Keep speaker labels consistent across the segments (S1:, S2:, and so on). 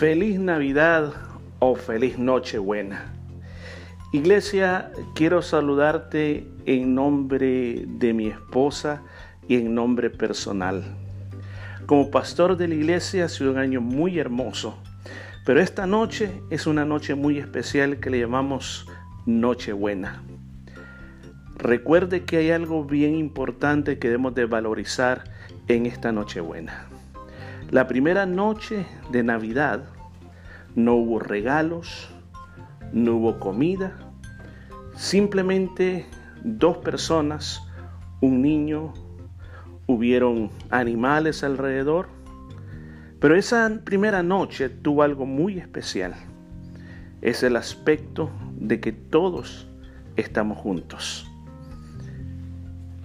S1: Feliz Navidad o feliz Nochebuena. Iglesia, quiero saludarte en nombre de mi esposa y en nombre personal. Como pastor de la iglesia ha sido un año muy hermoso, pero esta noche es una noche muy especial que le llamamos Nochebuena. Recuerde que hay algo bien importante que debemos de valorizar en esta Nochebuena. La primera noche de Navidad no hubo regalos, no hubo comida, simplemente dos personas, un niño, hubieron animales alrededor, pero esa primera noche tuvo algo muy especial. Es el aspecto de que todos estamos juntos.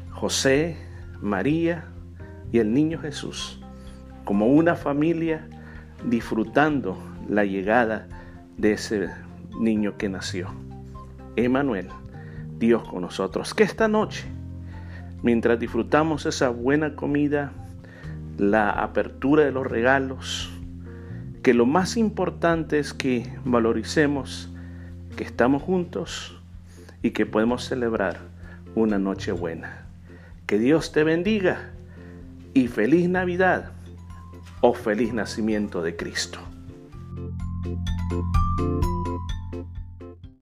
S1: José, María y el niño Jesús como una familia disfrutando la llegada de ese niño que nació. Emanuel, Dios con nosotros. Que esta noche, mientras disfrutamos esa buena comida, la apertura de los regalos, que lo más importante es que valoricemos que estamos juntos y que podemos celebrar una noche buena. Que Dios te bendiga y feliz Navidad oh feliz nacimiento de Cristo.